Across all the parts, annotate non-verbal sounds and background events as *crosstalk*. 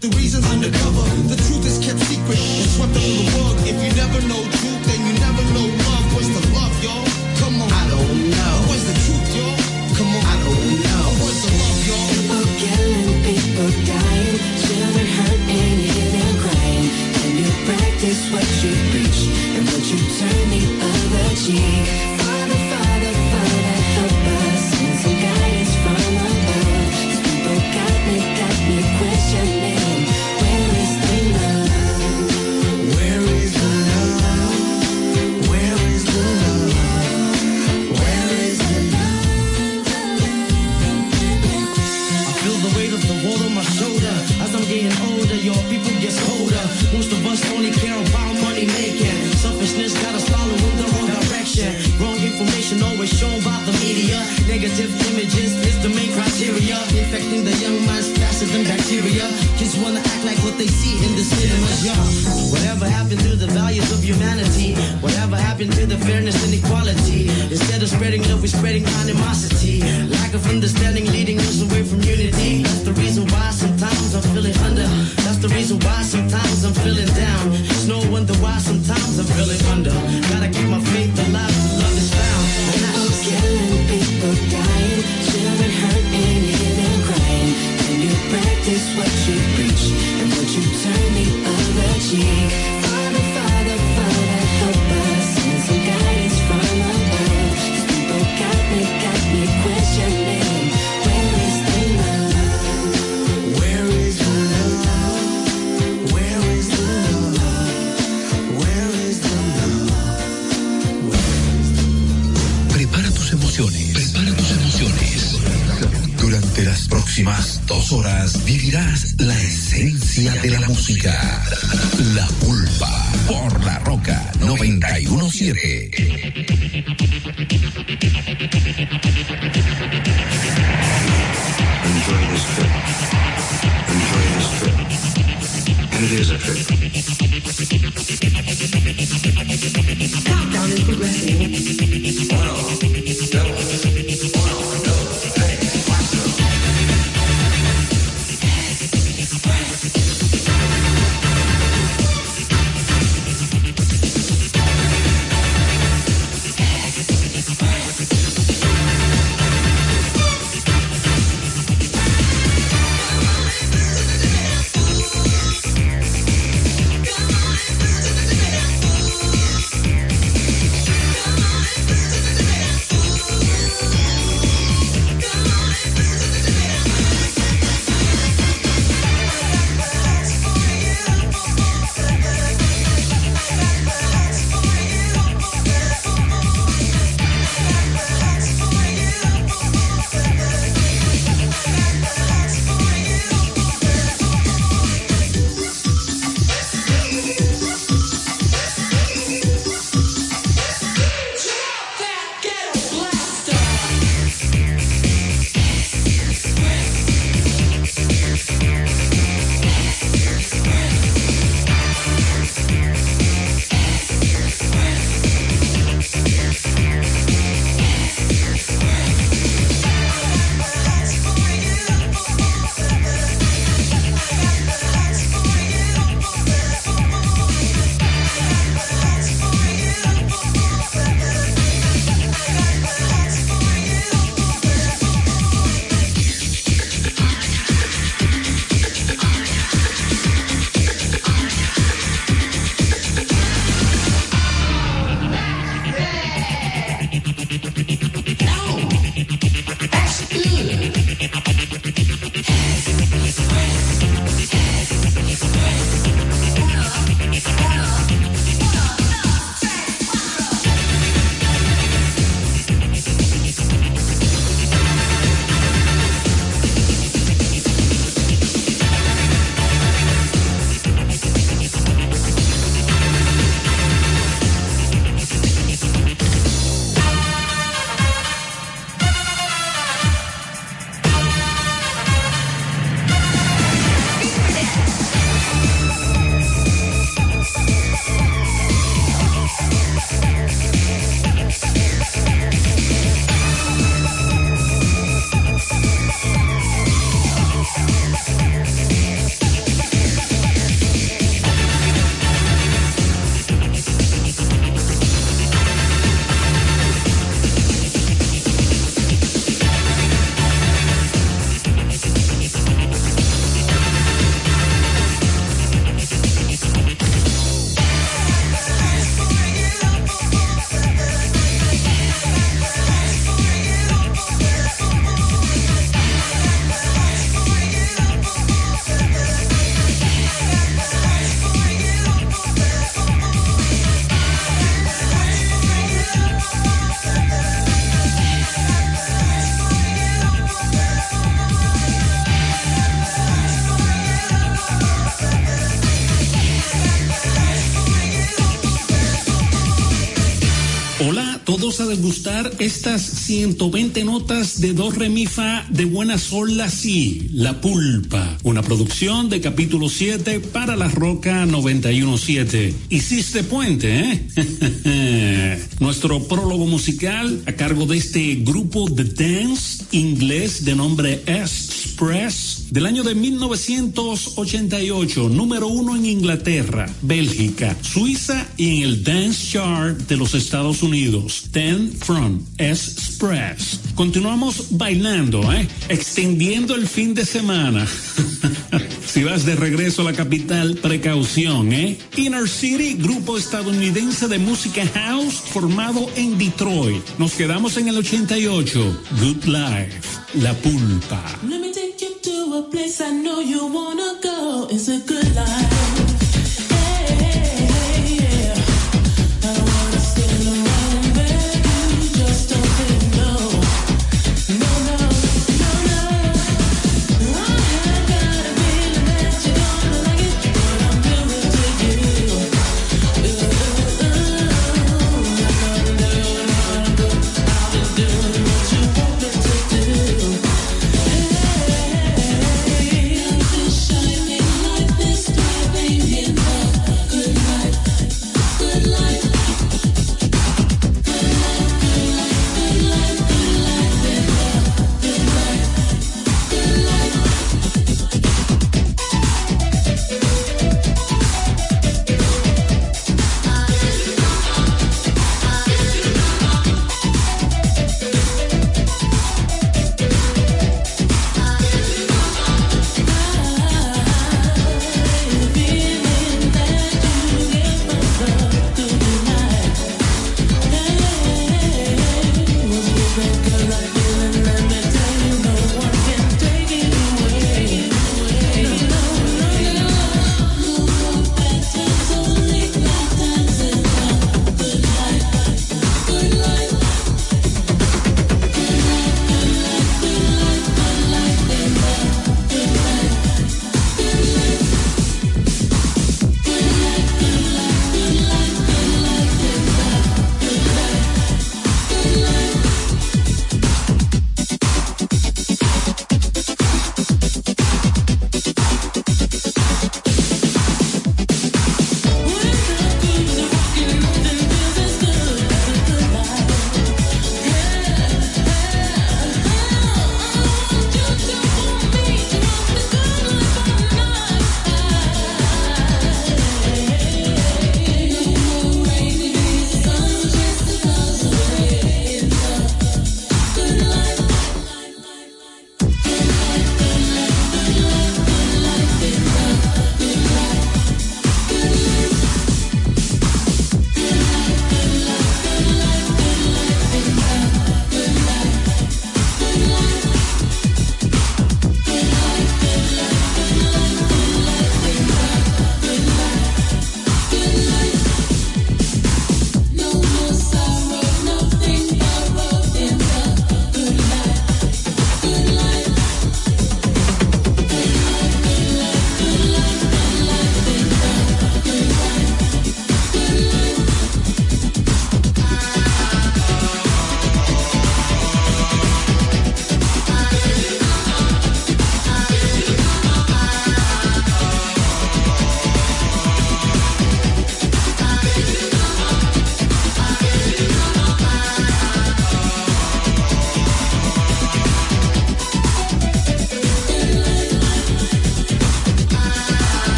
the reason's undercover. Degustar estas 120 notas de do re mi fa de buena sol la si, La Pulpa, una producción de capítulo 7 para la Roca 917. Hiciste puente, ¿eh? *laughs* Nuestro prólogo musical a cargo de este grupo de dance inglés de nombre Express del año de 1988, número uno en Inglaterra, Bélgica, Suiza y en el Dance Chart de los Estados Unidos. Ten from Express. Continuamos bailando, ¿eh? extendiendo el fin de semana. *laughs* si vas de regreso a la capital, precaución, ¿eh? Inner City, grupo estadounidense de música house formado en Detroit. Nos quedamos en el 88. Good Life, La Pulpa. A place I know you wanna go. It's a good life.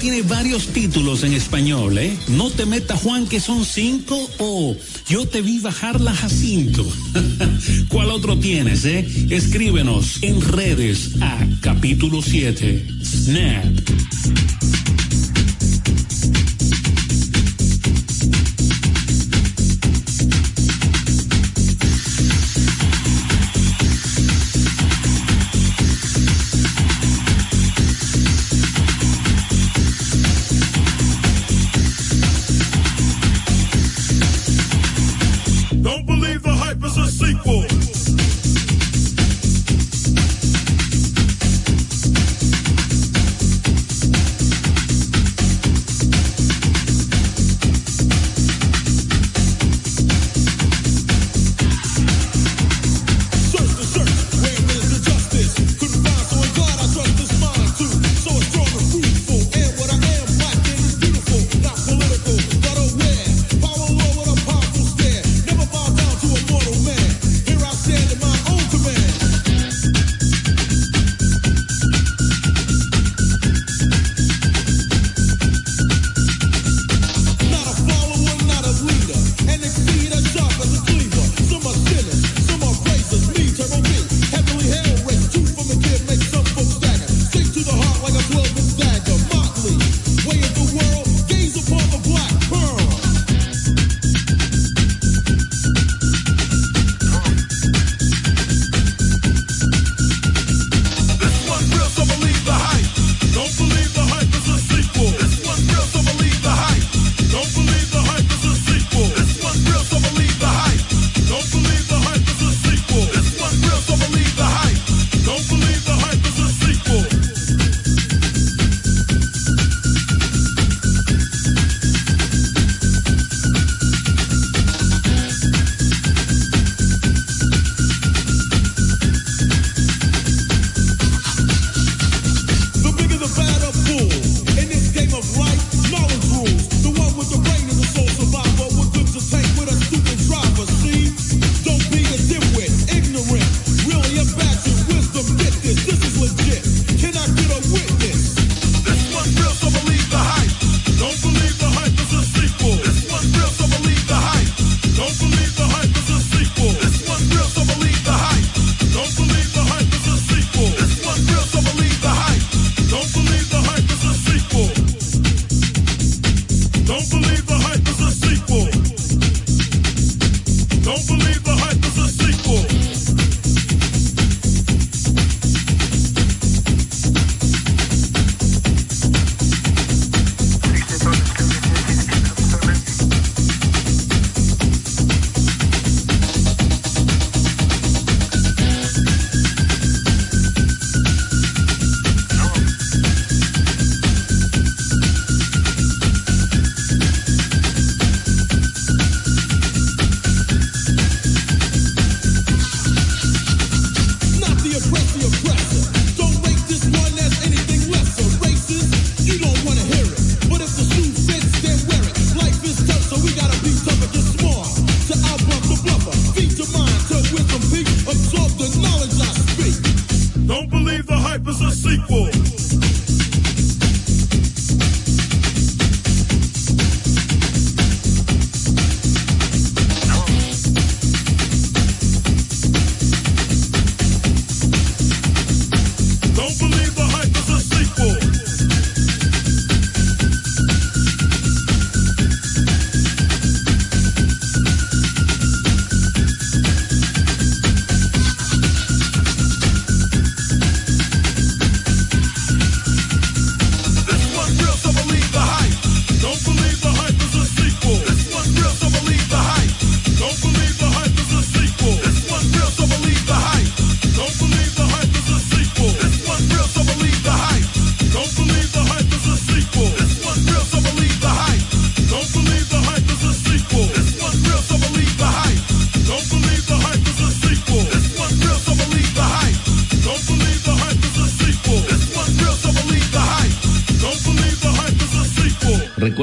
Tiene varios títulos en español, ¿eh? No te meta Juan que son cinco o Yo te vi bajar la Jacinto. *laughs* ¿Cuál otro tienes, eh? Escríbenos en redes a capítulo 7. Snap.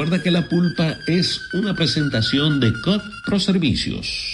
Recuerda que la pulpa es una presentación de COP Pro Servicios.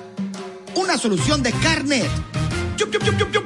una solución de carnet. ¡Chup, chup, chup,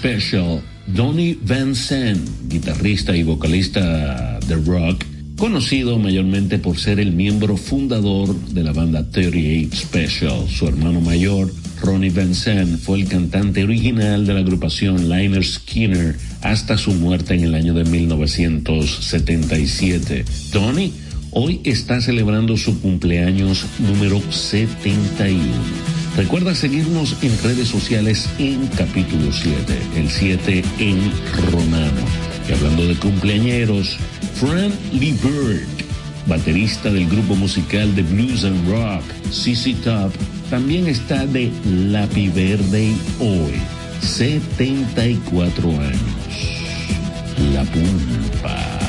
Special, Donny Van Zandt, guitarrista y vocalista de rock, conocido mayormente por ser el miembro fundador de la banda 38 Special. Su hermano mayor, Ronnie Van Zandt, fue el cantante original de la agrupación Liner Skinner hasta su muerte en el año de 1977. Donny hoy está celebrando su cumpleaños número 71. Recuerda seguirnos en redes sociales en capítulo 7, el 7 en romano. Y hablando de cumpleañeros, Fran Lee Bird, baterista del grupo musical de blues and rock CC Top, también está de Lapi Verde hoy, 74 años. La Pulpa.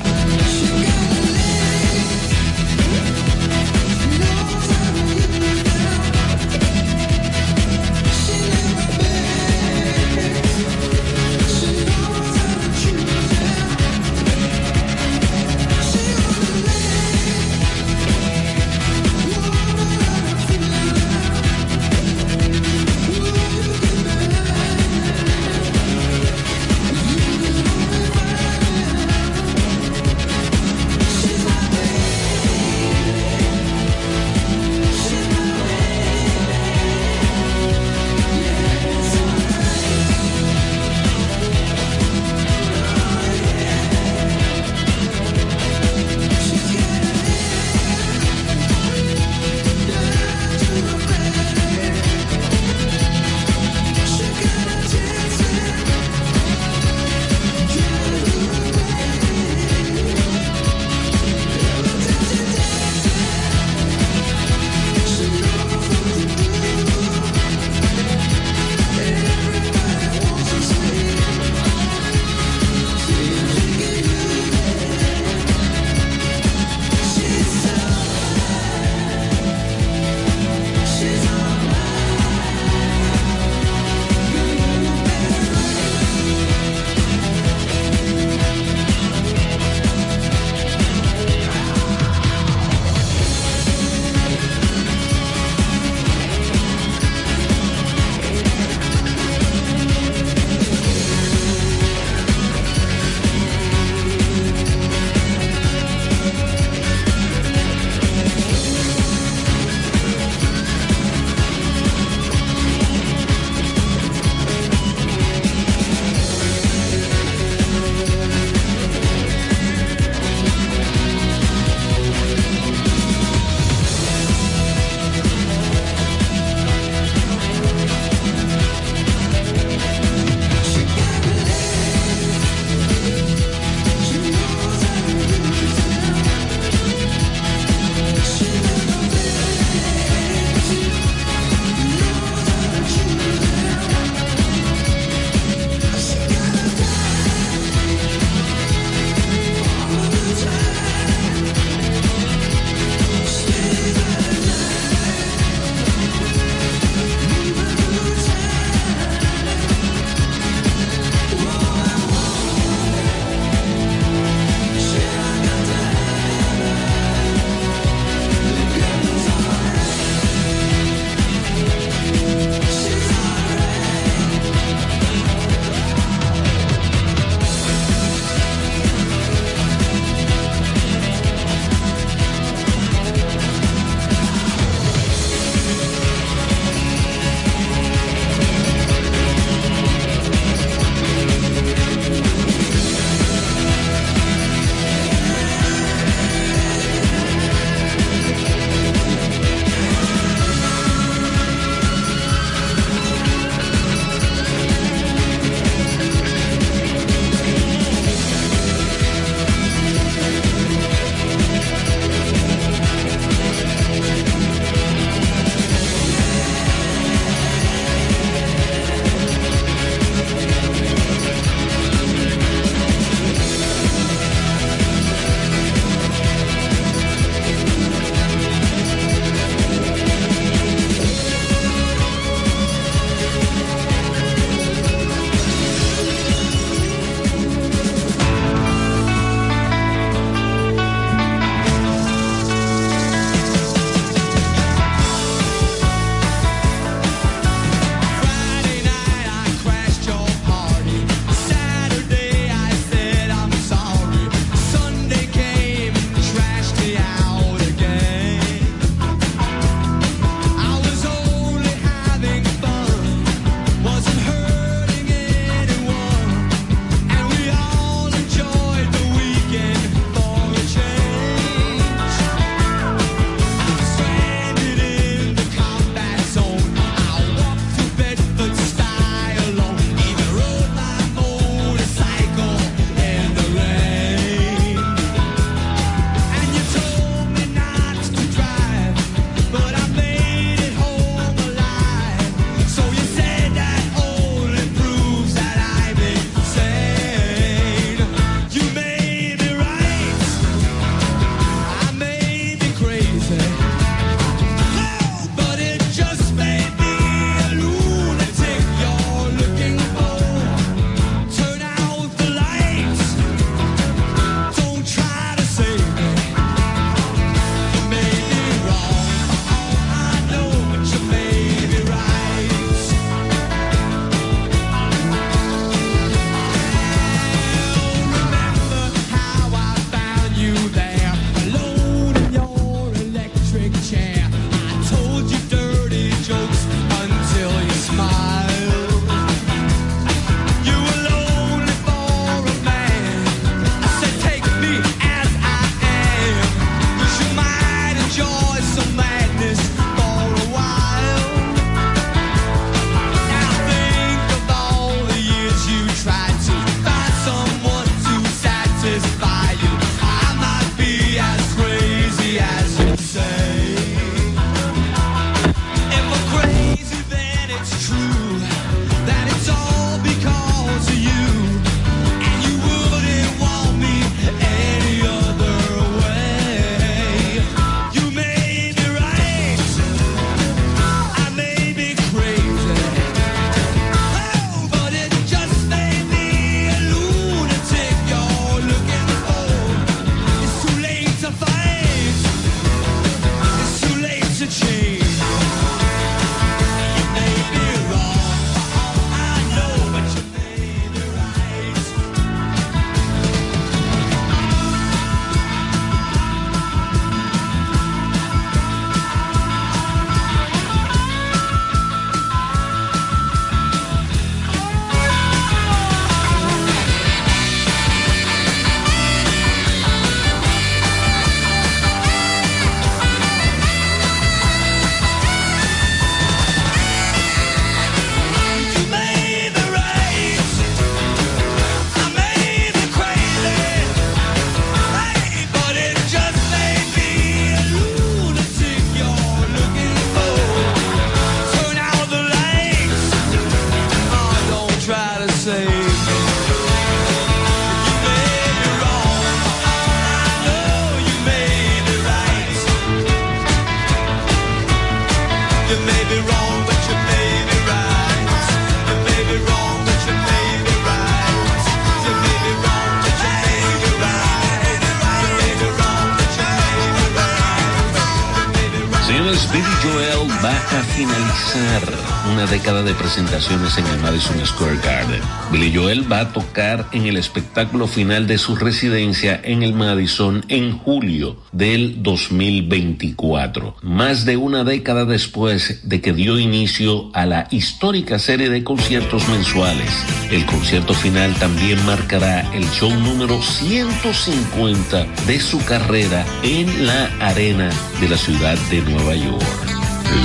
Presentaciones en el Madison Square Garden. Billy Joel va a tocar en el espectáculo final de su residencia en el Madison en julio del 2024, más de una década después de que dio inicio a la histórica serie de conciertos mensuales. El concierto final también marcará el show número 150 de su carrera en la arena de la ciudad de Nueva York.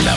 La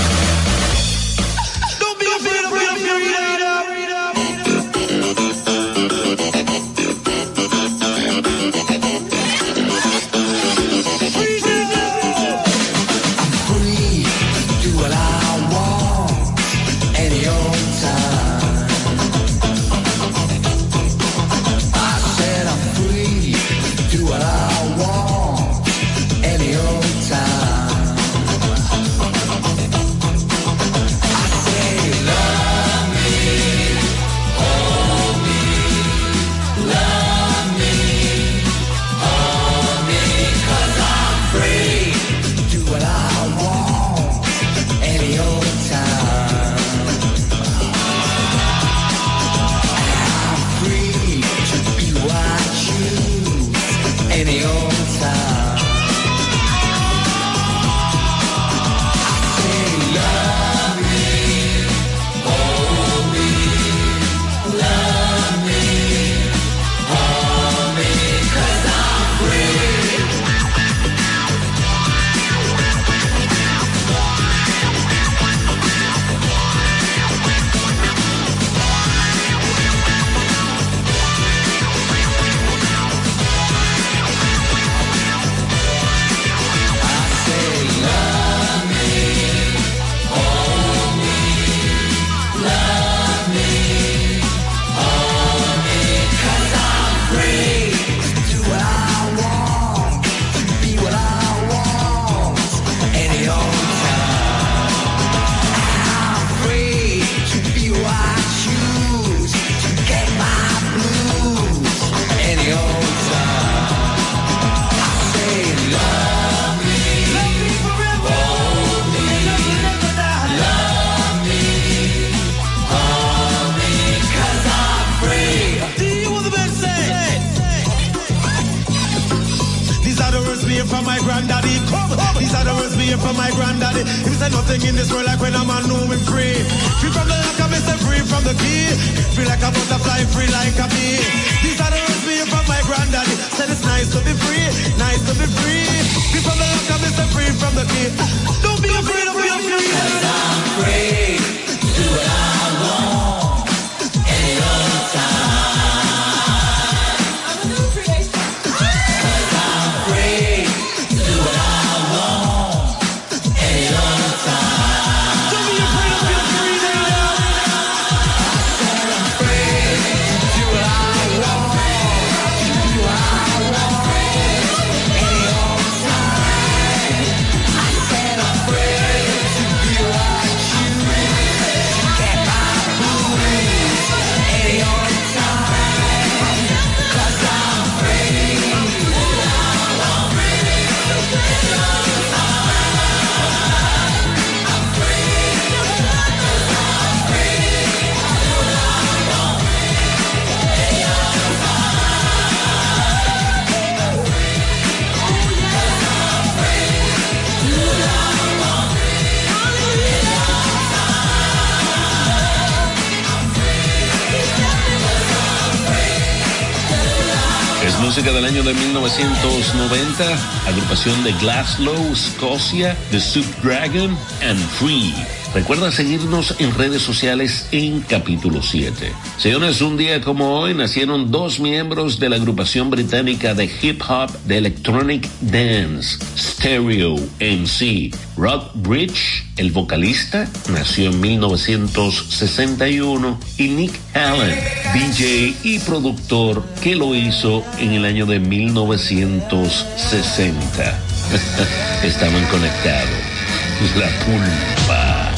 agrupación de Glasgow, Escocia, The Soup Dragon and Free. Recuerda seguirnos en redes sociales en capítulo 7. Señores, un día como hoy nacieron dos miembros de la agrupación británica de hip hop de electronic dance, Stereo MC. Rod Bridge, el vocalista, nació en 1961 y Nick Allen, DJ y productor, que lo hizo en el año de 1960. *laughs* Estaban conectados. La pulpa.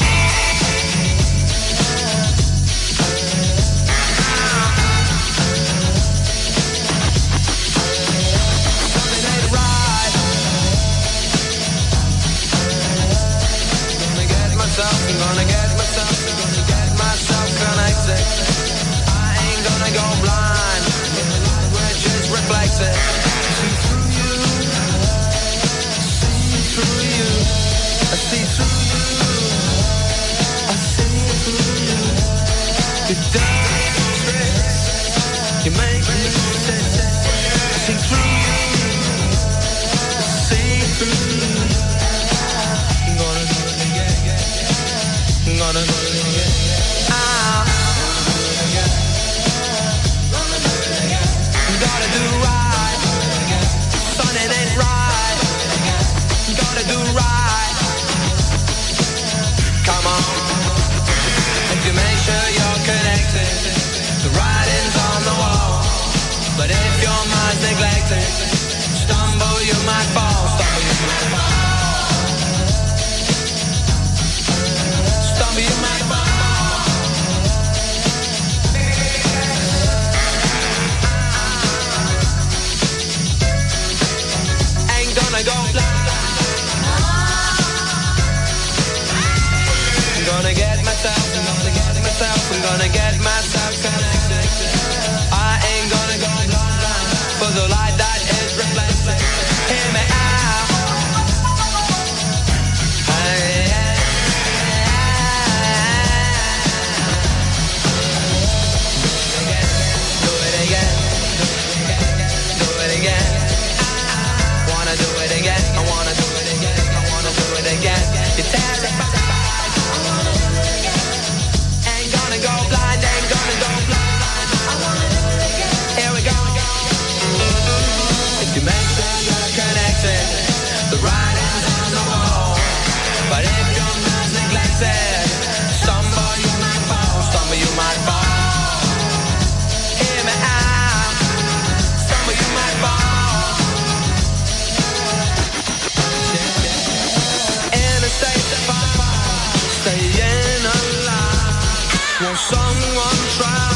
try.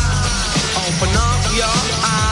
Open up your eyes.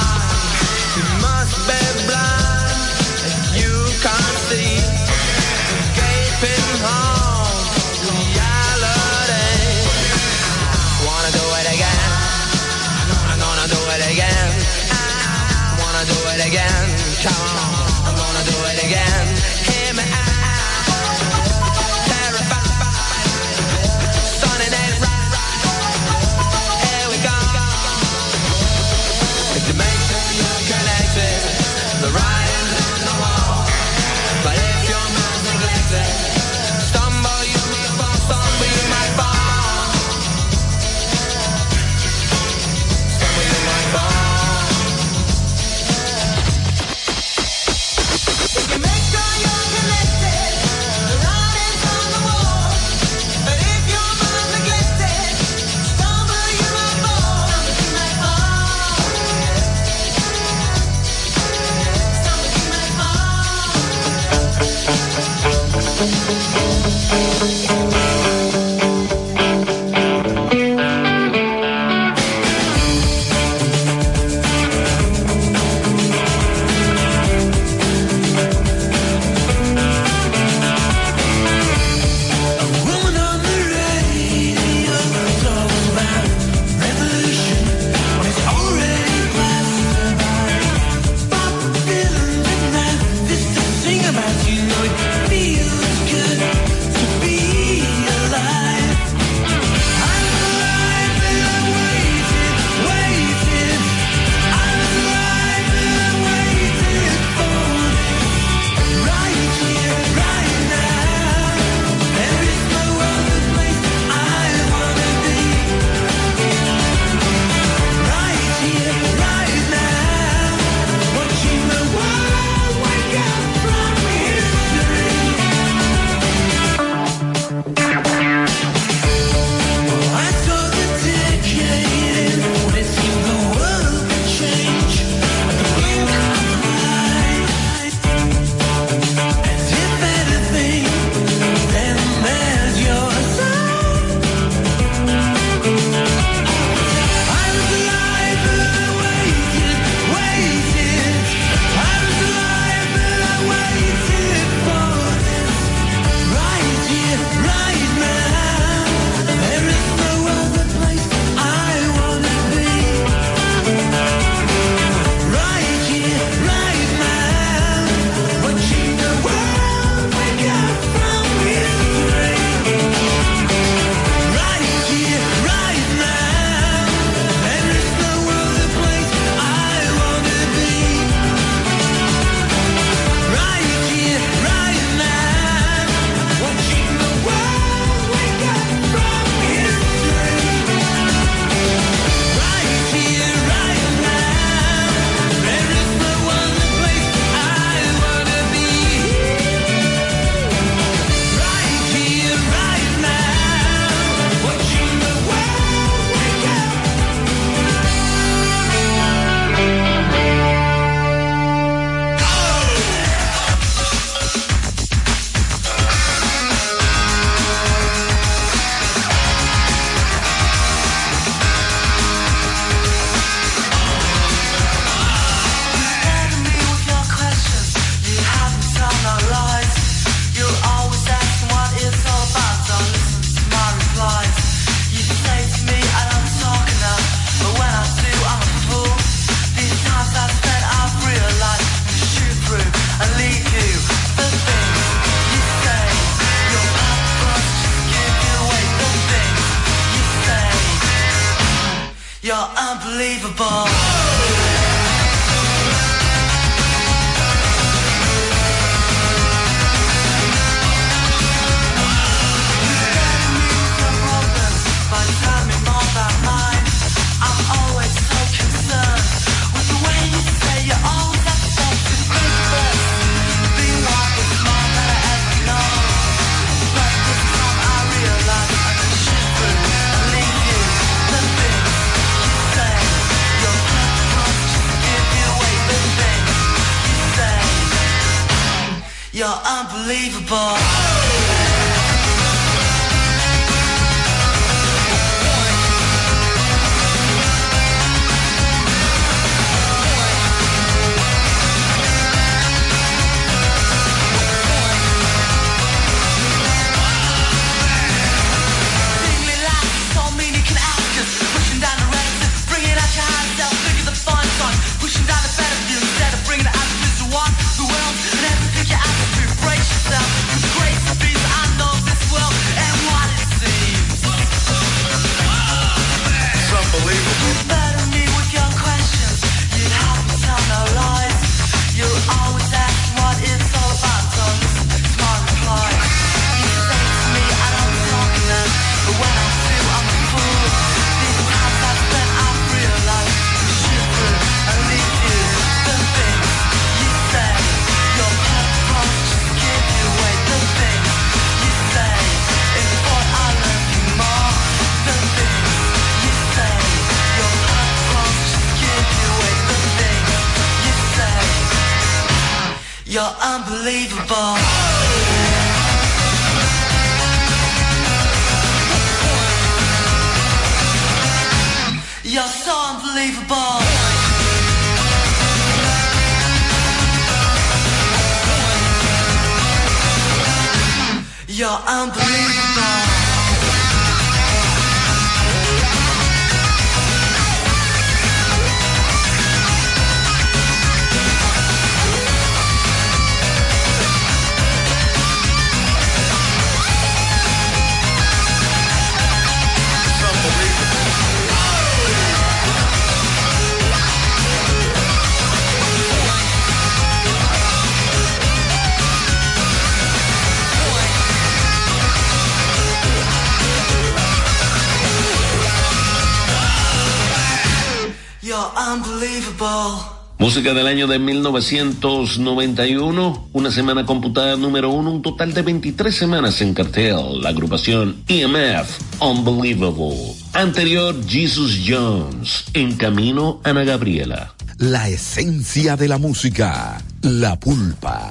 Música del año de 1991, una semana computada número uno, un total de 23 semanas en cartel, la agrupación EMF, Unbelievable. Anterior, Jesus Jones, En Camino, Ana Gabriela. La esencia de la música, la pulpa,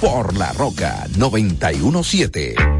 por la roca 917.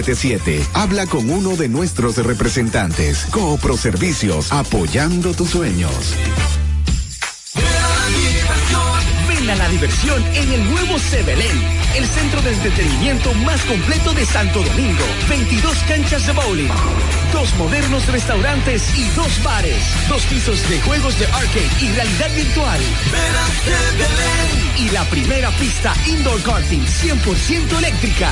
Habla con uno de nuestros representantes. Coopro Servicios, apoyando tus sueños. Ven a la diversión en el nuevo Sebelén, el centro de entretenimiento más completo de Santo Domingo. 22 canchas de bowling, dos modernos restaurantes y dos bares, dos pisos de juegos de arcade y realidad virtual. Y la primera pista indoor karting 100% eléctrica.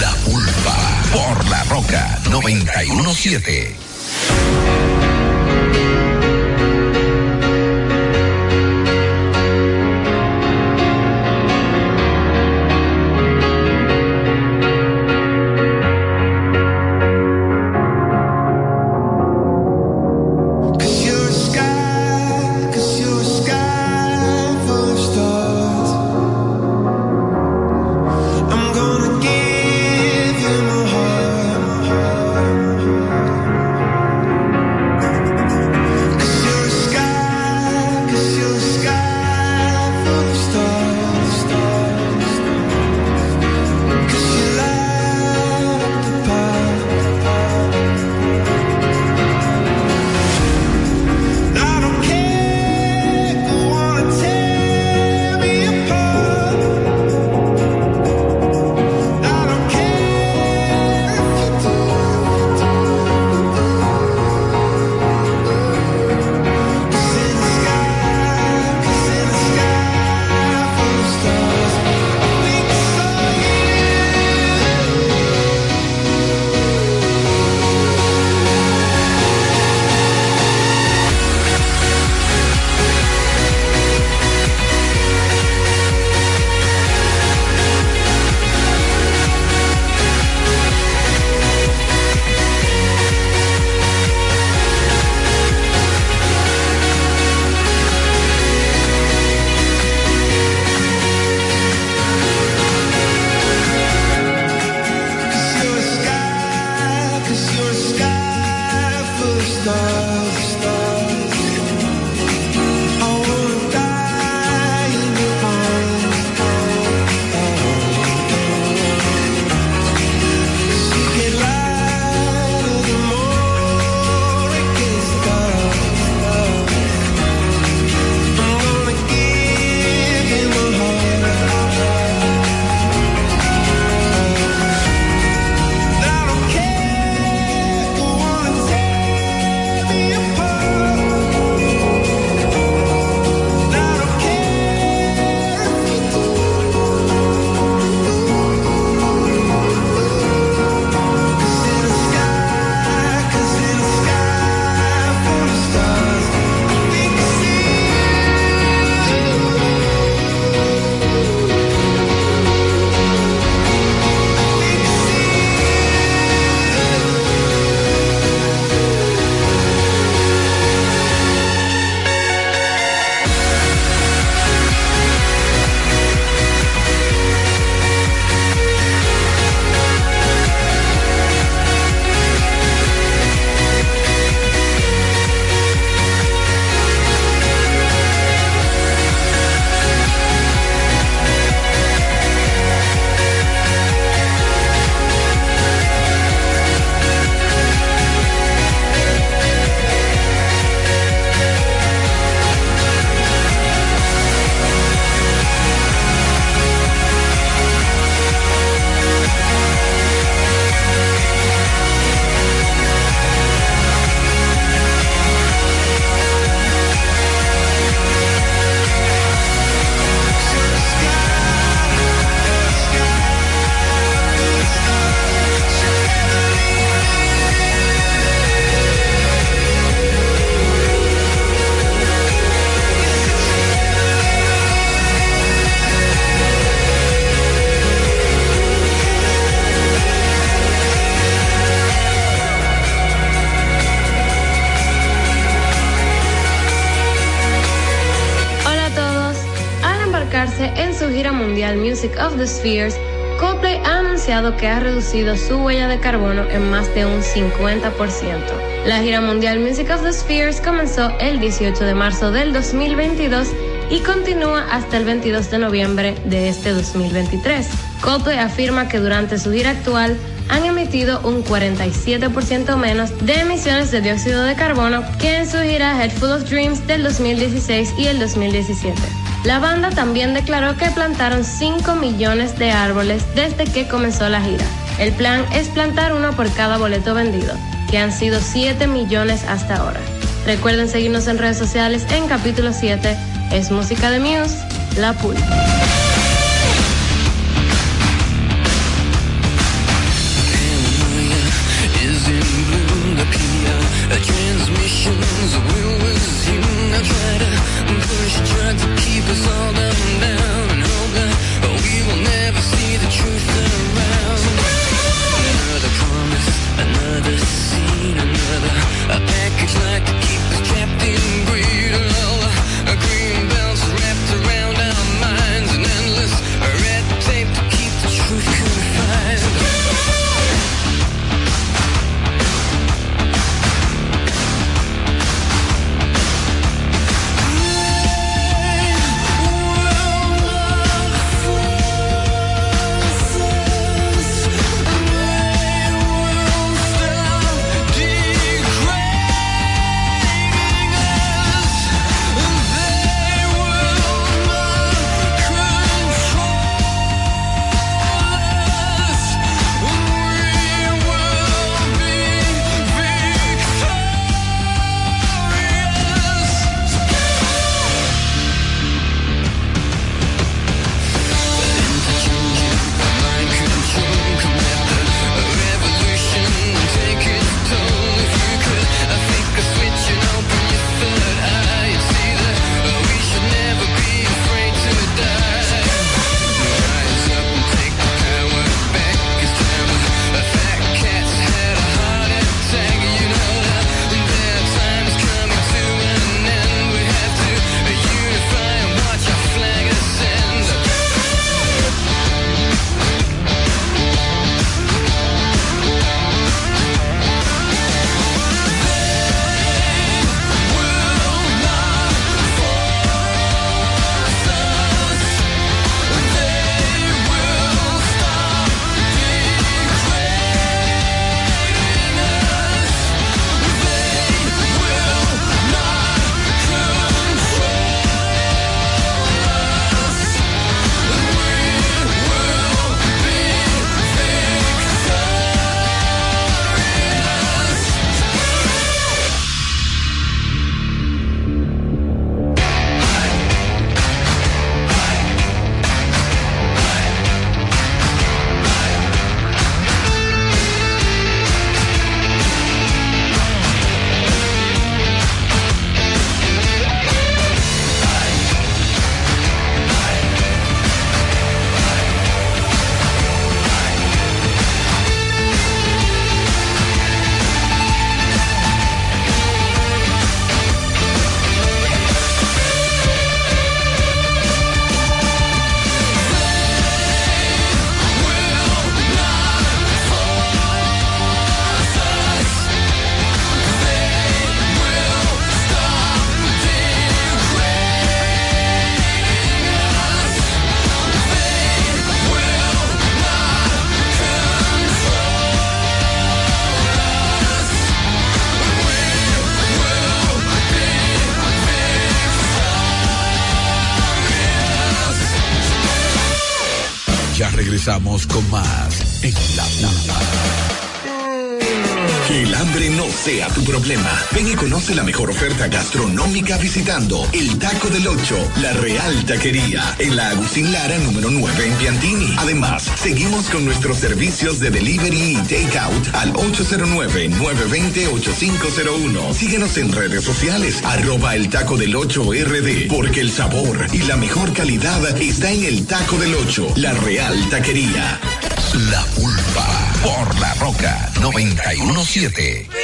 La pulpa, por la roca 917. The Spheres, Coldplay ha anunciado que ha reducido su huella de carbono en más de un 50%. La gira mundial Music of the Spheres comenzó el 18 de marzo del 2022 y continúa hasta el 22 de noviembre de este 2023. Coldplay afirma que durante su gira actual han emitido un 47% menos de emisiones de dióxido de carbono que en su gira Head Full of Dreams del 2016 y el 2017. La banda también declaró que plantaron 5 millones de árboles desde que comenzó la gira. El plan es plantar uno por cada boleto vendido, que han sido 7 millones hasta ahora. Recuerden seguirnos en redes sociales en capítulo 7. Es música de Muse, La Pulpa. Visitando el Taco del Ocho, la Real Taquería, en la Agustín Lara número 9 en Piantini. Además, seguimos con nuestros servicios de delivery y takeout al 809-920-8501. Síguenos en redes sociales, arroba el Taco del Ocho RD, porque el sabor y la mejor calidad está en el Taco del Ocho, la Real Taquería. La Pulpa por La Roca 917.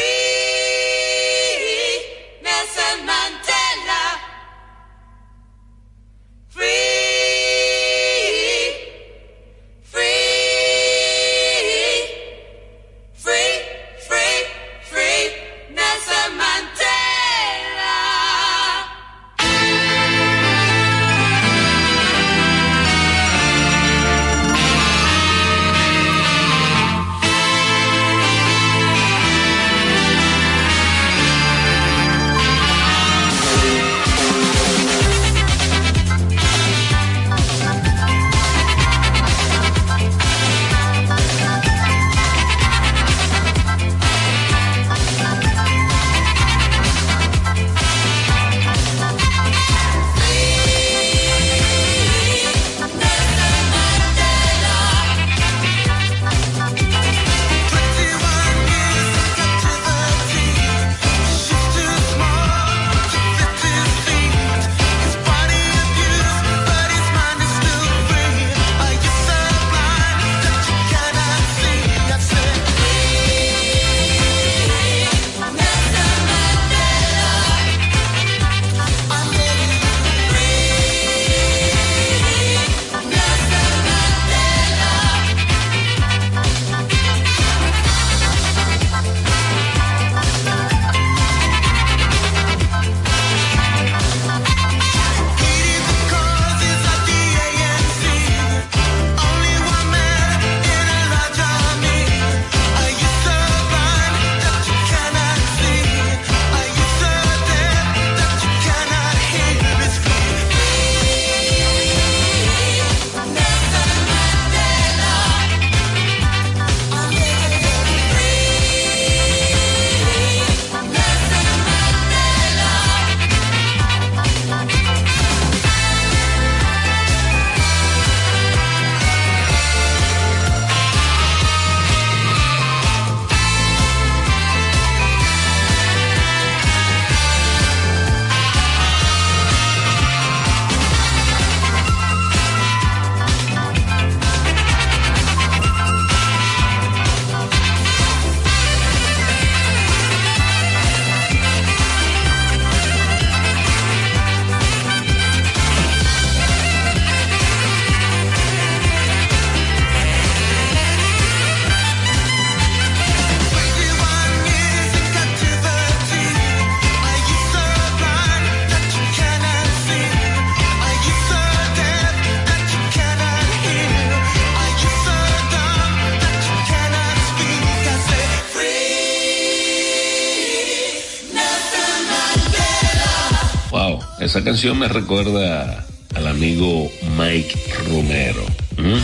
Canción me recuerda al amigo Mike Romero. ¿Mm?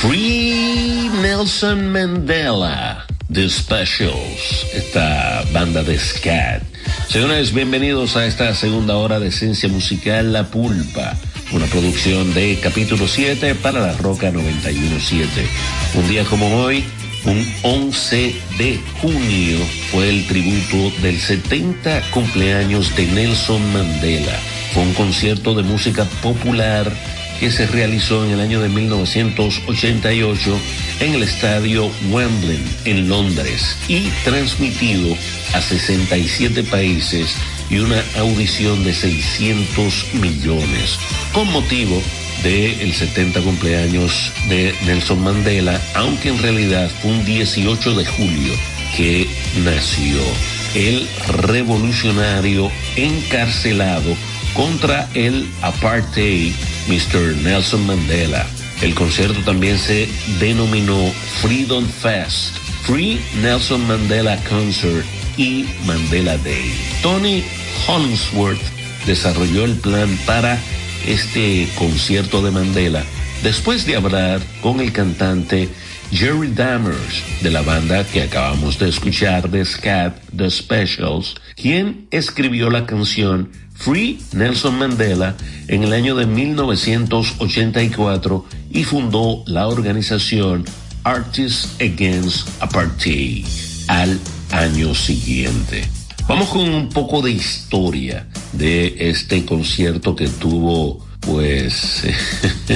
Free Nelson Mandela, The Specials, esta banda de scat. Señores, bienvenidos a esta segunda hora de Ciencia Musical La Pulpa, una producción de capítulo 7 para la Roca 917. Un día como hoy, un 11 de junio, fue el tributo del 70 cumpleaños de Nelson Mandela. Fue un concierto de música popular que se realizó en el año de 1988 en el estadio Wembley en Londres y transmitido a 67 países y una audición de 600 millones con motivo del 70 cumpleaños de Nelson Mandela, aunque en realidad fue un 18 de julio que nació. El revolucionario encarcelado contra el apartheid Mr. Nelson Mandela. El concierto también se denominó Freedom Fest, Free Nelson Mandela Concert y Mandela Day. Tony Hollingsworth desarrolló el plan para este concierto de Mandela después de hablar con el cantante Jerry Dammers de la banda que acabamos de escuchar de Scat The Specials, quien escribió la canción Free Nelson Mandela en el año de 1984 y fundó la organización Artists Against Apartheid al año siguiente. Vamos con un poco de historia de este concierto que tuvo pues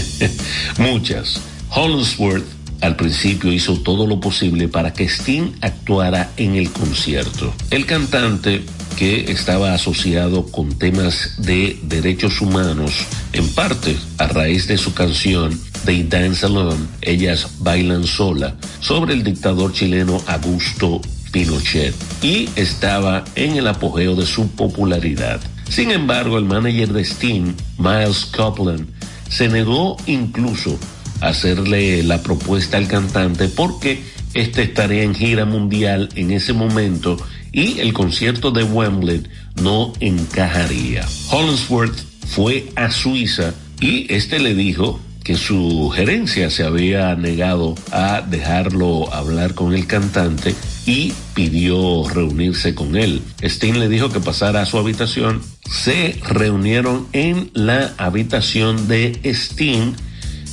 *laughs* muchas. Hollingsworth al principio hizo todo lo posible para que Sting actuara en el concierto. El cantante que estaba asociado con temas de derechos humanos, en parte a raíz de su canción They Dance Alone, Ellas Bailan Sola, sobre el dictador chileno Augusto Pinochet, y estaba en el apogeo de su popularidad. Sin embargo, el manager de Sting, Miles Copeland, se negó incluso a hacerle la propuesta al cantante porque este estaría en gira mundial en ese momento y el concierto de Wembley no encajaría. Hollingsworth fue a Suiza y este le dijo que su gerencia se había negado a dejarlo hablar con el cantante y pidió reunirse con él. Sting le dijo que pasara a su habitación. Se reunieron en la habitación de Sting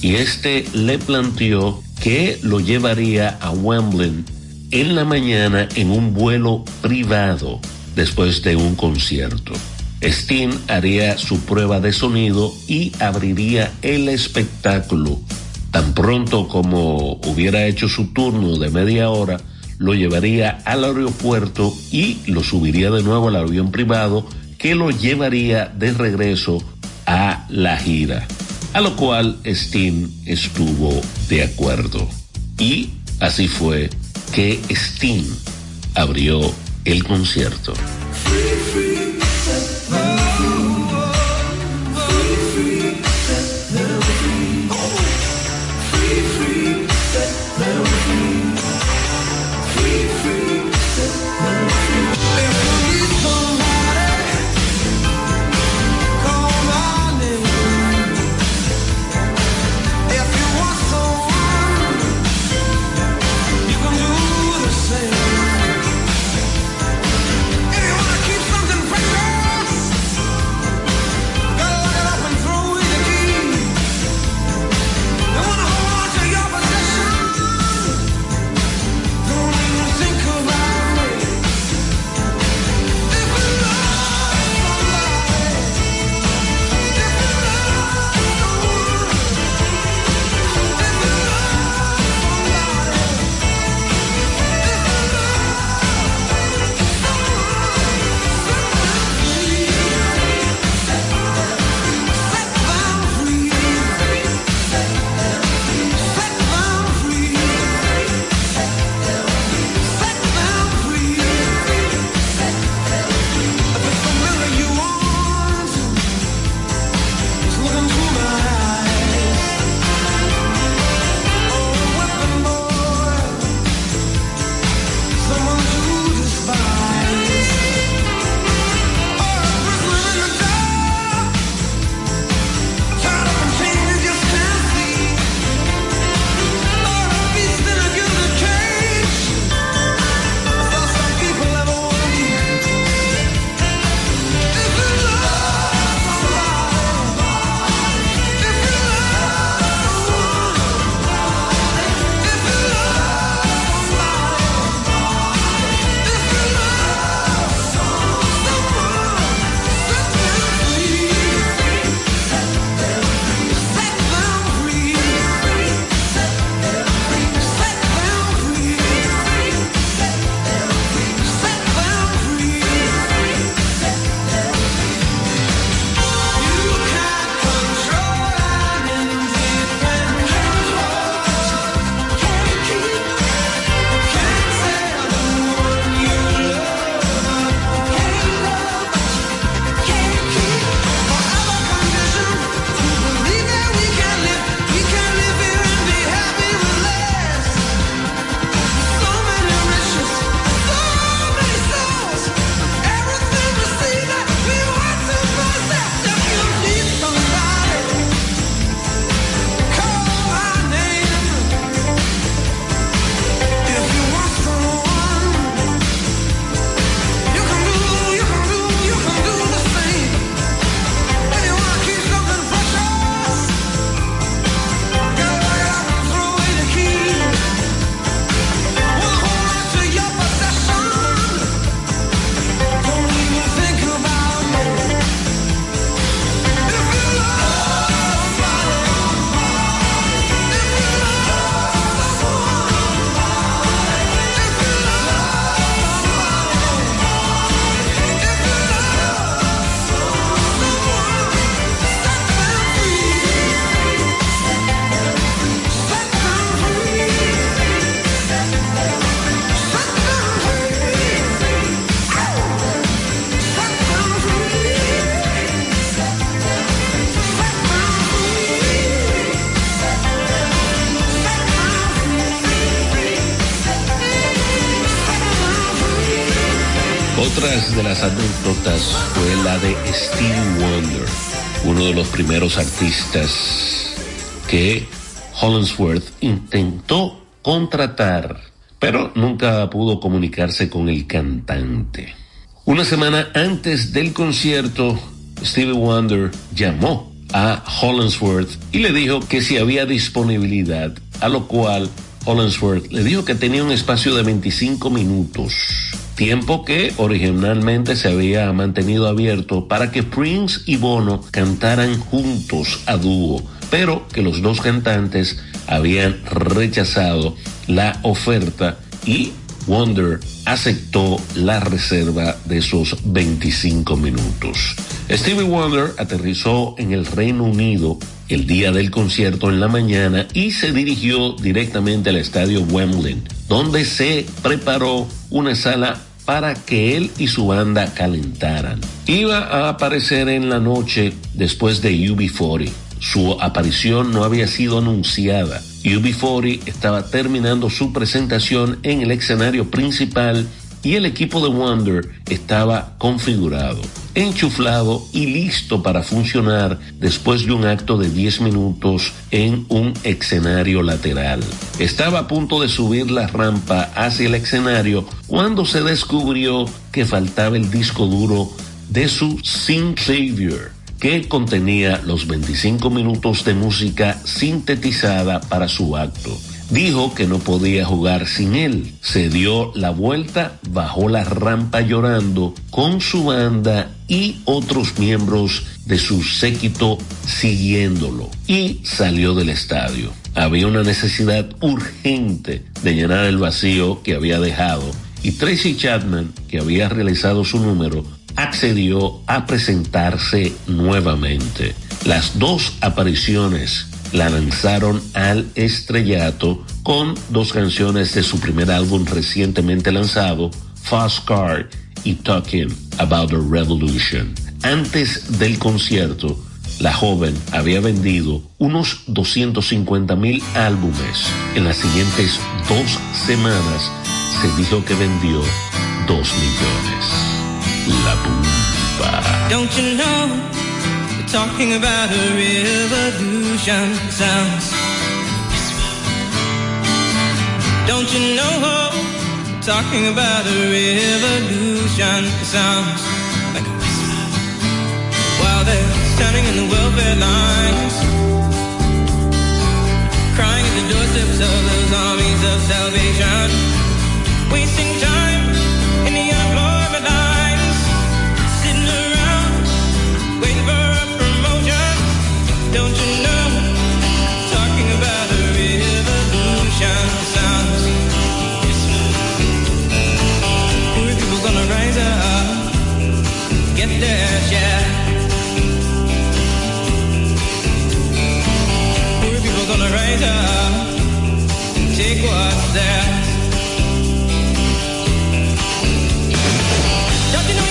y este le planteó que lo llevaría a Wembley en la mañana en un vuelo privado después de un concierto. Sting haría su prueba de sonido y abriría el espectáculo. Tan pronto como hubiera hecho su turno de media hora, lo llevaría al aeropuerto y lo subiría de nuevo al avión privado que lo llevaría de regreso a la gira. A lo cual Sting estuvo de acuerdo. Y así fue que Sting abrió el concierto. Artistas que Hollingsworth intentó contratar, pero nunca pudo comunicarse con el cantante. Una semana antes del concierto, Stevie Wonder llamó a Hollingsworth y le dijo que si había disponibilidad, a lo cual Hollingsworth le dijo que tenía un espacio de 25 minutos, tiempo que originalmente se había mantenido abierto para que Prince y Bono cantaran juntos a dúo, pero que los dos cantantes habían rechazado la oferta y Wonder aceptó la reserva de esos 25 minutos. Stevie Wonder aterrizó en el Reino Unido el día del concierto en la mañana y se dirigió directamente al estadio Wembley, donde se preparó una sala para que él y su banda calentaran. Iba a aparecer en la noche después de UB40. Su aparición no había sido anunciada. UB40 estaba terminando su presentación en el escenario principal y el equipo de Wonder estaba configurado, enchuflado y listo para funcionar después de un acto de 10 minutos en un escenario lateral. Estaba a punto de subir la rampa hacia el escenario cuando se descubrió que faltaba el disco duro de su Sin Savior que contenía los 25 minutos de música sintetizada para su acto. Dijo que no podía jugar sin él. Se dio la vuelta, bajó la rampa llorando con su banda y otros miembros de su séquito siguiéndolo y salió del estadio. Había una necesidad urgente de llenar el vacío que había dejado y Tracy Chapman, que había realizado su número, accedió a presentarse nuevamente. Las dos apariciones la lanzaron al estrellato con dos canciones de su primer álbum recientemente lanzado, Fast Car y Talking About a Revolution. Antes del concierto, la joven había vendido unos 250 mil álbumes. En las siguientes dos semanas se dijo que vendió dos millones. La Pumpa. Don't you know? We're talking about a revolution sounds. Don't you know? We're talking about a revolution sounds like a whisper. While they're standing in the welfare lines, crying at the doorsteps of those armies of salvation, wasting time What's There. Don't you know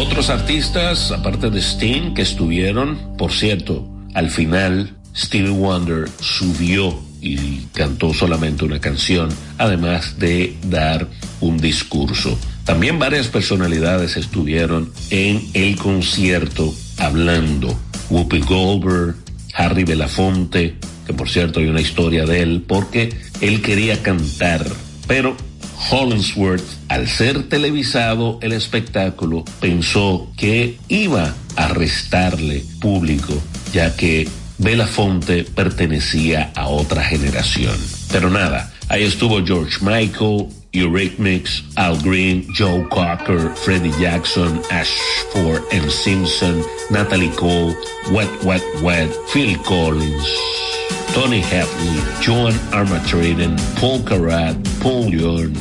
Otros artistas, aparte de Sting, que estuvieron, por cierto, al final Stevie Wonder subió y cantó solamente una canción, además de dar un discurso. También varias personalidades estuvieron en el concierto hablando. Whoopi Goldberg, Harry Belafonte, que por cierto hay una historia de él, porque él quería cantar, pero Hollingsworth, al ser televisado el espectáculo, pensó que iba a restarle público, ya que Belafonte pertenecía a otra generación. Pero nada, ahí estuvo George Michael, Eurythmics, Al Green, Joe Cocker, Freddie Jackson, Ashford and Simpson, Natalie Cole, Wet Wet Wet, Phil Collins. Tony Hadley, Joan Armatrading, Paul Carrat, Paul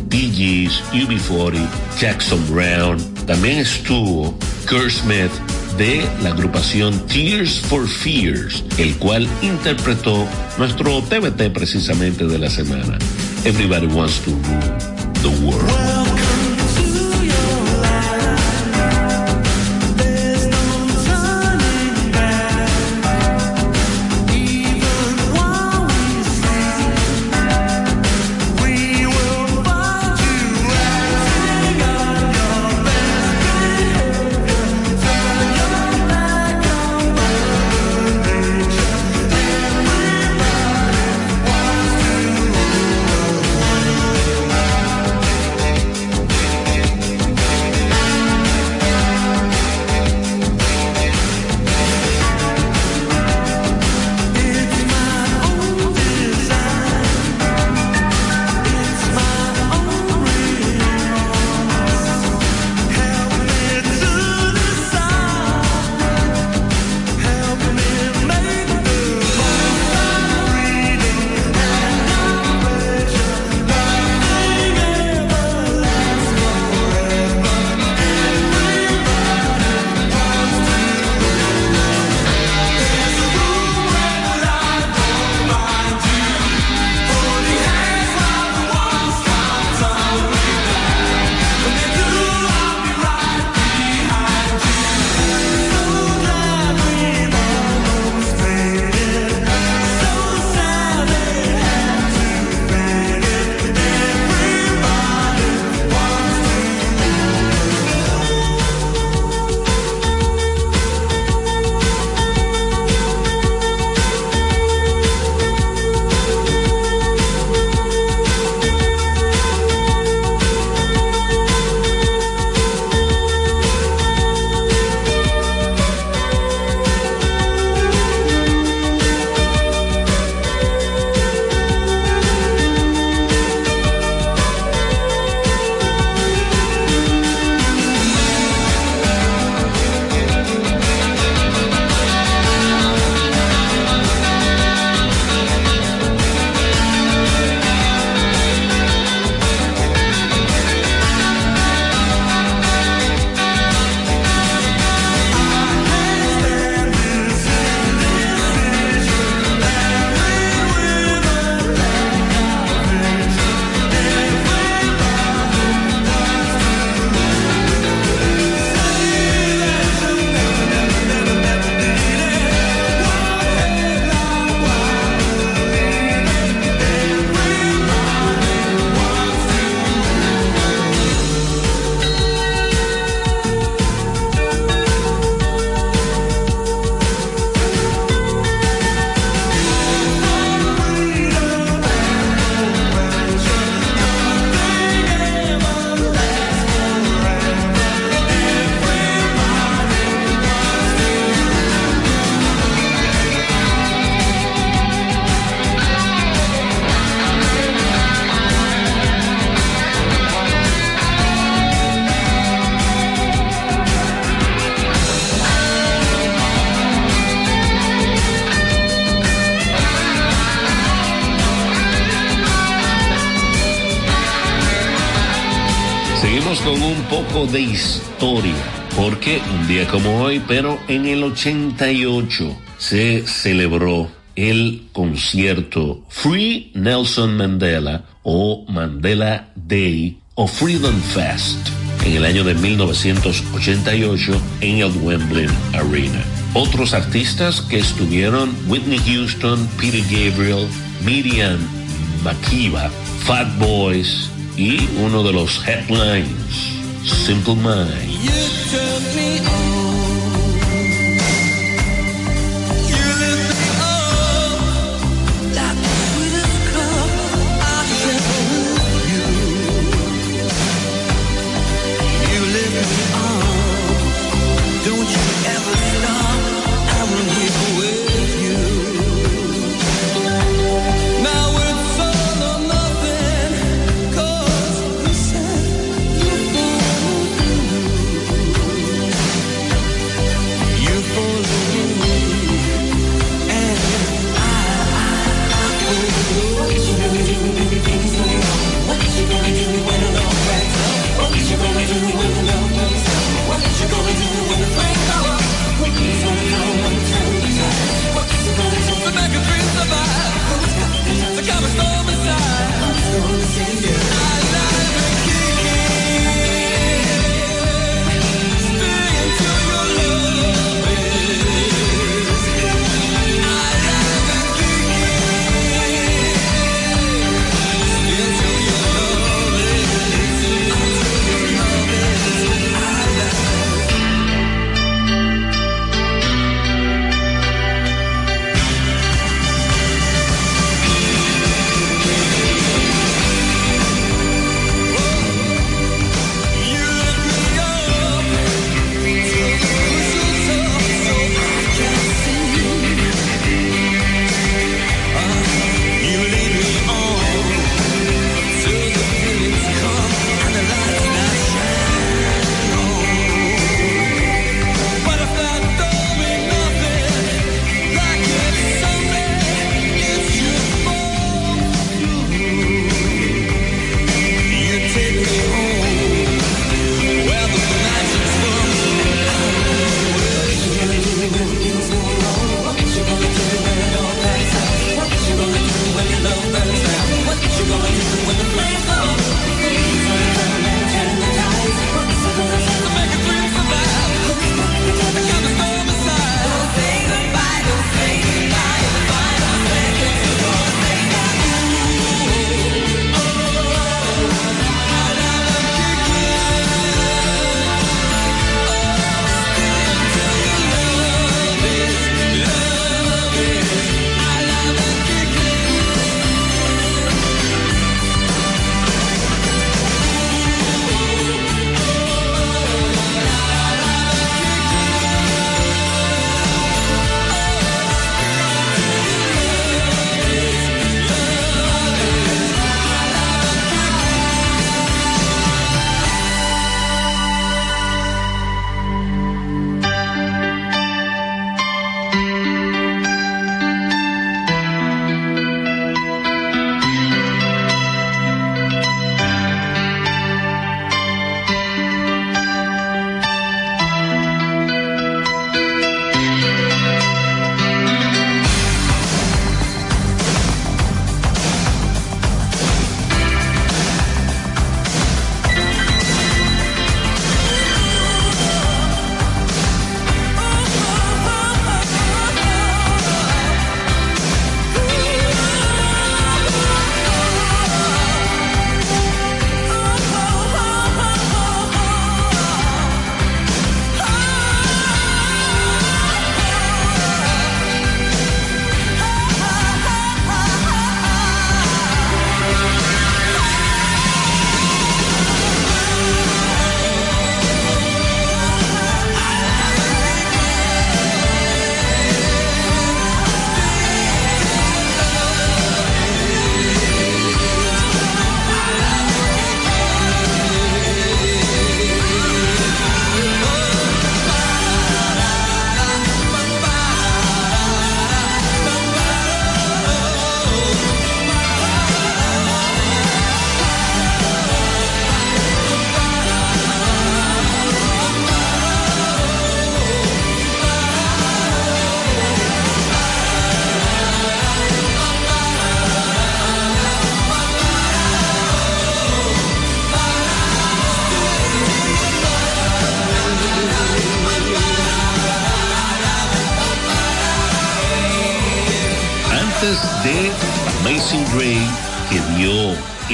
Bee Gees, UB40, Jackson Brown. También estuvo Kurt Smith de la agrupación Tears for Fears, el cual interpretó nuestro TBT precisamente de la semana. Everybody wants to rule the world. Historia, porque un día como hoy, pero en el 88 se celebró el concierto Free Nelson Mandela o Mandela Day o Freedom Fest en el año de 1988 en el Wembley Arena. Otros artistas que estuvieron Whitney Houston, Peter Gabriel, Miriam Makeba, Fat Boys y uno de los headlines, Simple Mind.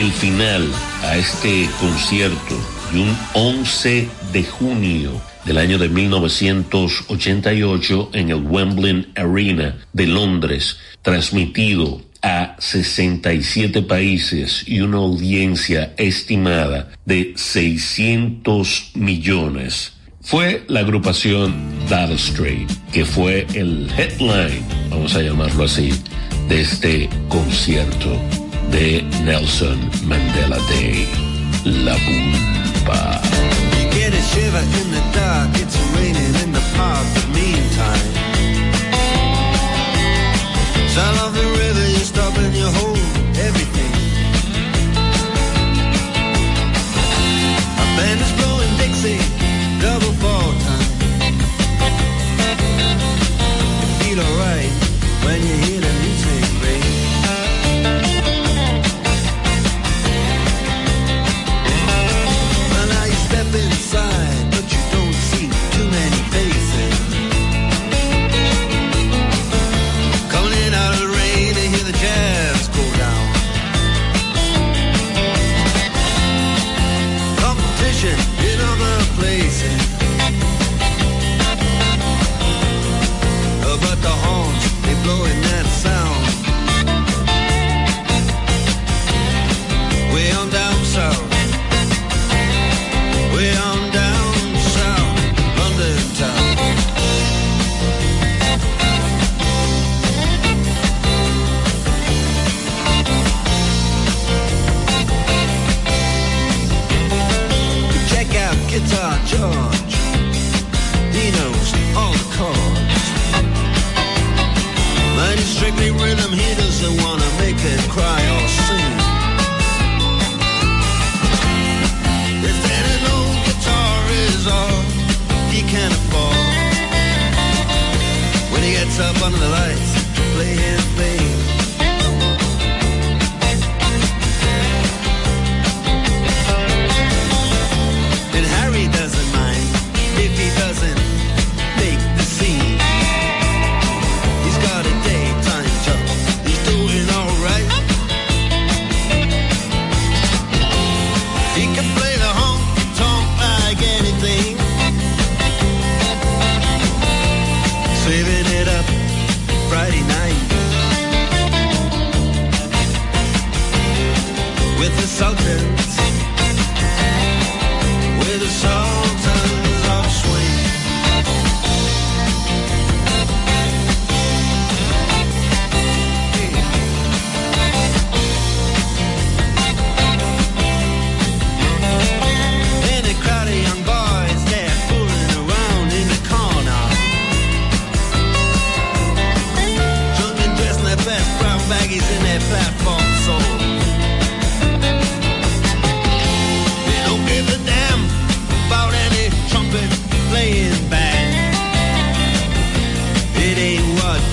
El final a este concierto y un 11 de junio del año de 1988 en el Wembley Arena de Londres, transmitido a 67 países y una audiencia estimada de 600 millones. Fue la agrupación Dire Straits, que fue el headline, vamos a llamarlo así, de este concierto de Nelson Mandela Day, La Bulpa. You get a shiver in the dark, it's raining in the park, but meantime. Sound of the river, you stop and you hold everything. A band is blowing Dixie, double fall time. You feel alright when you make cry or sing. If any old guitar is all he can afford, when he gets up under the lights play his thing.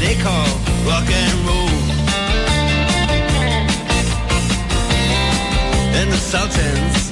They call rock and roll. And the Sultans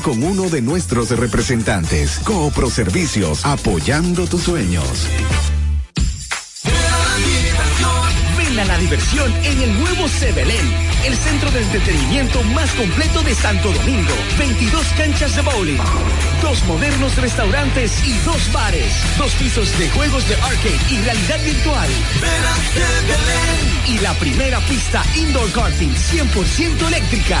con uno de nuestros representantes. Coopro Servicios, apoyando tus sueños. Ven a la diversión en el nuevo Sebelén, el centro de entretenimiento más completo de Santo Domingo. 22 canchas de bowling, dos modernos restaurantes y dos bares, dos pisos de juegos de arcade y realidad virtual. Y la primera pista indoor karting 100% eléctrica.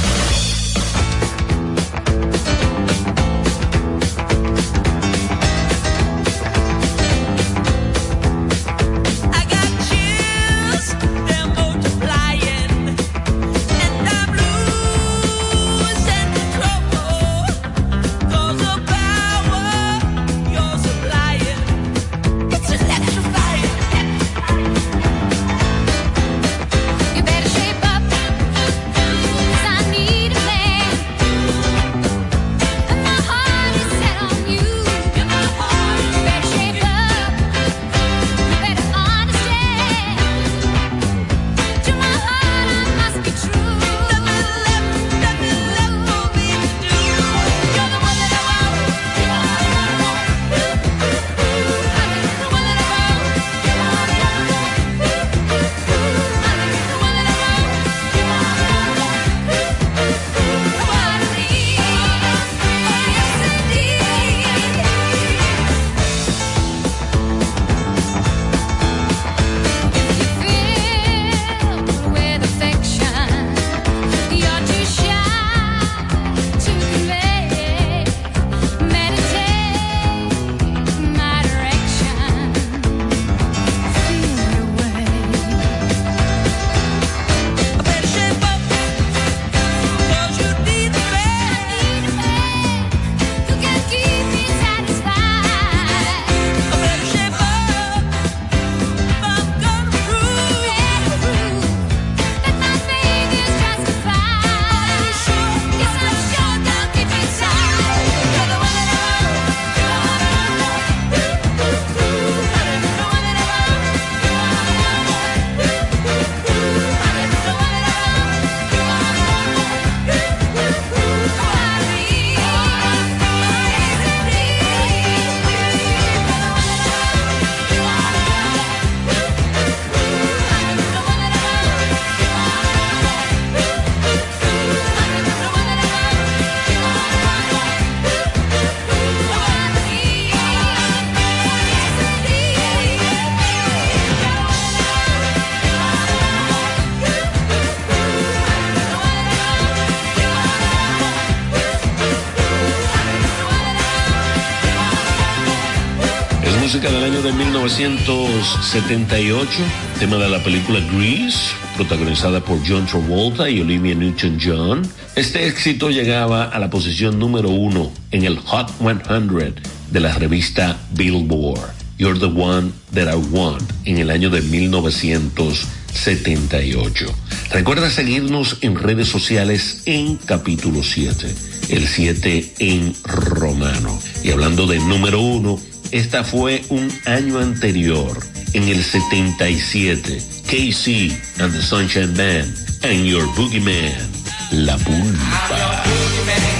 de 1978, tema de la película Grease, protagonizada por John Travolta y Olivia Newton-John. Este éxito llegaba a la posición número uno en el Hot 100 de la revista Billboard. You're the One That I Want en el año de 1978. Recuerda seguirnos en redes sociales en capítulo 7, el 7 en romano. Y hablando de número uno esta fue un año anterior, en el 77. KC and the Sunshine Band and Your Boogeyman, La Pulpa.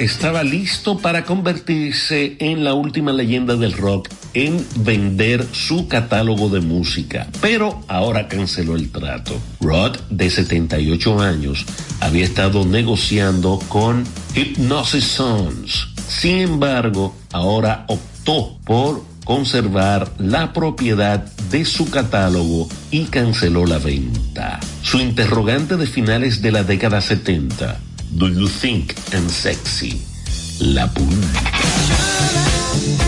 estaba listo para convertirse en la última leyenda del rock en vender su catálogo de música, pero ahora canceló el trato. Rod, de 78 años, había estado negociando con Hypnosis Sons. Sin embargo, ahora optó por conservar la propiedad de su catálogo y canceló la venta. Su interrogante de finales de la década 70 Do You Think I'm Sexy? La Pulga.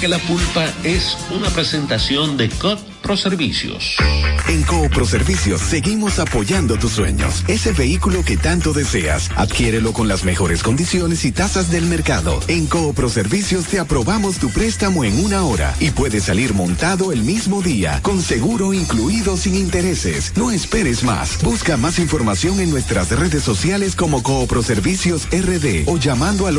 Que la pulpa es una presentación de COT Pro Servicios. En Coopro Servicios seguimos apoyando tus sueños. Ese vehículo que tanto deseas, adquiérelo con las mejores condiciones y tasas del mercado. En Coopro Servicios te aprobamos tu préstamo en una hora y puedes salir montado el mismo día, con seguro incluido sin intereses. No esperes más. Busca más información en nuestras redes sociales como Coopro Servicios RD o llamando al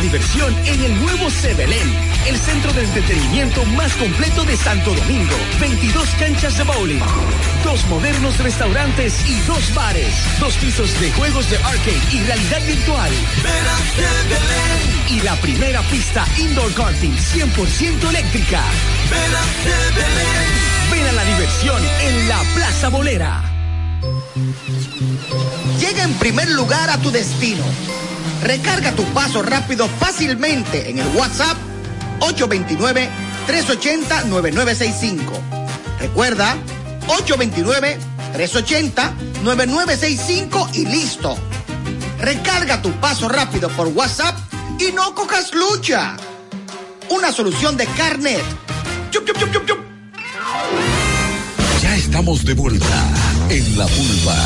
Diversión en el nuevo Sebelén, el centro de entretenimiento más completo de Santo Domingo. 22 canchas de bowling, dos modernos restaurantes y dos bares, dos pisos de juegos de arcade y realidad virtual. Y la primera pista indoor karting 100% eléctrica. Ven a la diversión en la Plaza Bolera. Llega en primer lugar a tu destino. Recarga tu paso rápido fácilmente en el WhatsApp 829-380-9965. Recuerda, 829-380-9965 y listo. Recarga tu paso rápido por WhatsApp y no cojas lucha. Una solución de Carnet. Ya estamos de vuelta en la pulpa.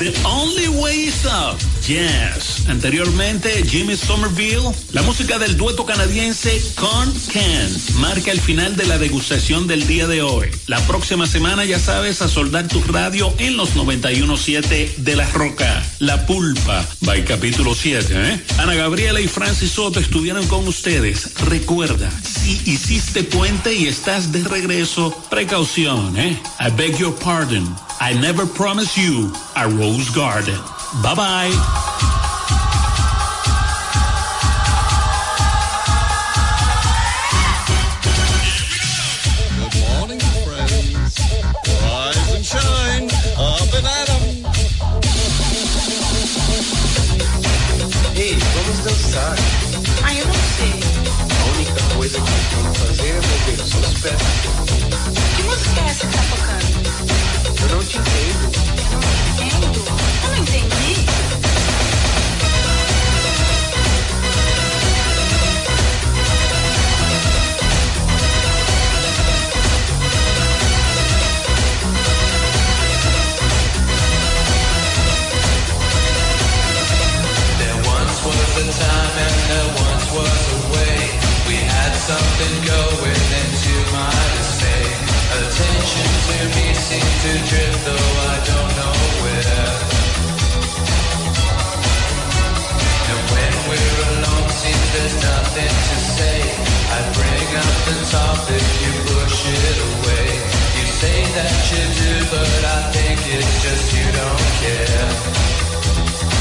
Ways Up. Yes. Anteriormente, Jimmy Somerville. La música del dueto canadiense Con Can marca el final de la degustación del día de hoy. La próxima semana, ya sabes, a soldar tu radio en los 91.7 de La Roca. La Pulpa, by capítulo 7. ¿eh? Ana Gabriela y Francis Soto estuvieron con ustedes. Recuerda, si hiciste puente y estás de regreso, precaución. ¿eh? I beg your pardon. I never promised you a rose garden. Bye bye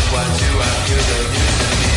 Why do I feel the news